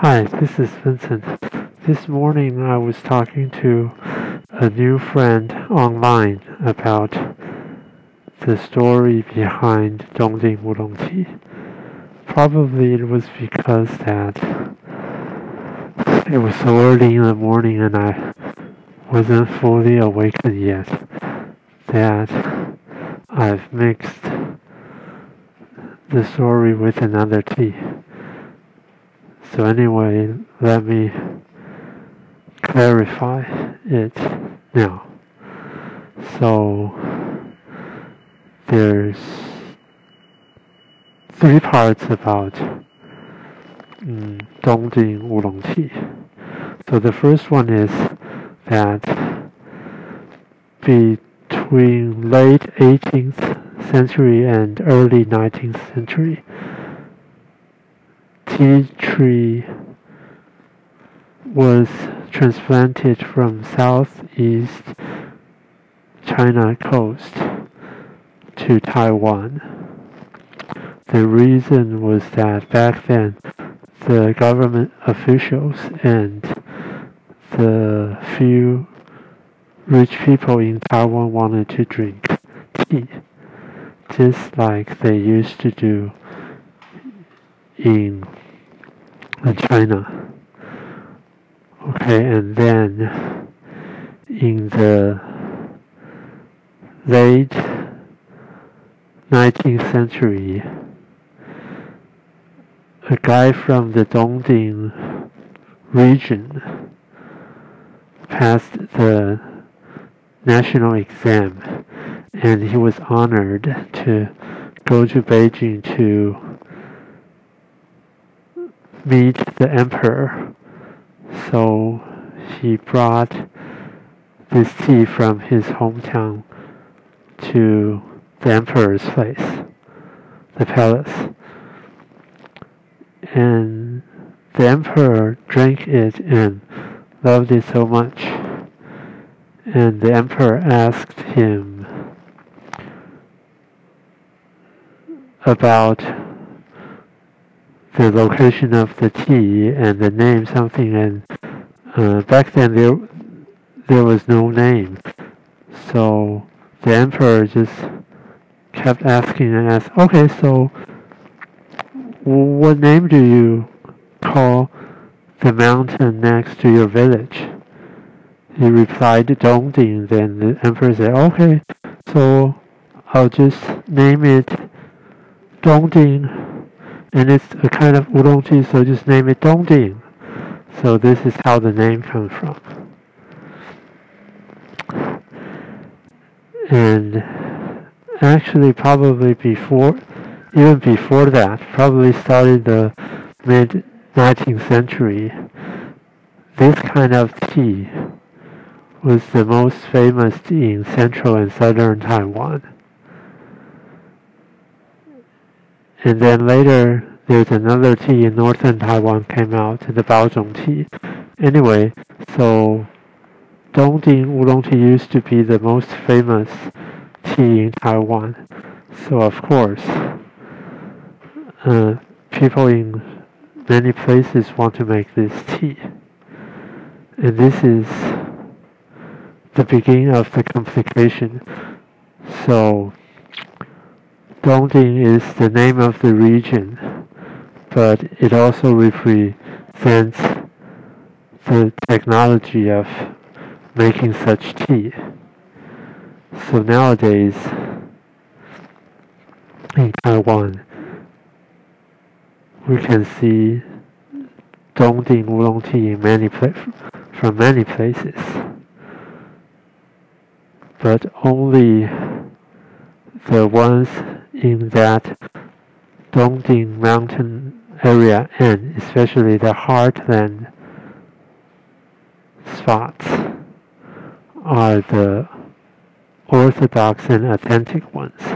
Hi, this is Vincent. This morning I was talking to a new friend online about the story behind Dongding Wulong Tea. Probably it was because that it was so early in the morning and I wasn't fully awakened yet that I've mixed the story with another tea. So anyway, let me clarify it now. So there's three parts about mm, Dongding Wulong Tea. So the first one is that between late 18th century and early 19th century, tea tree was transplanted from southeast China coast to Taiwan. The reason was that back then the government officials and the few rich people in Taiwan wanted to drink tea, just like they used to do in China. Okay, and then in the late 19th century, a guy from the Dongding region passed the national exam and he was honored to go to Beijing to meet the emperor. So he brought this tea from his hometown to the emperor's place, the palace. And the emperor drank it and loved it so much. And the emperor asked him about the location of the tea and the name something and uh, back then there there was no name. So the emperor just kept asking and asked okay so what name do you call the mountain next to your village? He replied Dongding then the emperor said okay so I'll just name it Dongding and it's a kind of tea, so just name it Dongding. So this is how the name comes from. And actually, probably before, even before that, probably started the mid 19th century. This kind of tea was the most famous in central and southern Taiwan. And then later, there's another tea in northern Taiwan came out, the Baozhong tea. Anyway, so Dongding Oolong tea used to be the most famous tea in Taiwan. So of course, uh, people in many places want to make this tea. And this is the beginning of the complication. So Dongding is the name of the region, but it also represents the technology of making such tea. So nowadays, in Taiwan, we can see Dongding Oolong tea in many from many places, but only the ones in that Dongding mountain area and especially the heartland spots are the orthodox and authentic ones.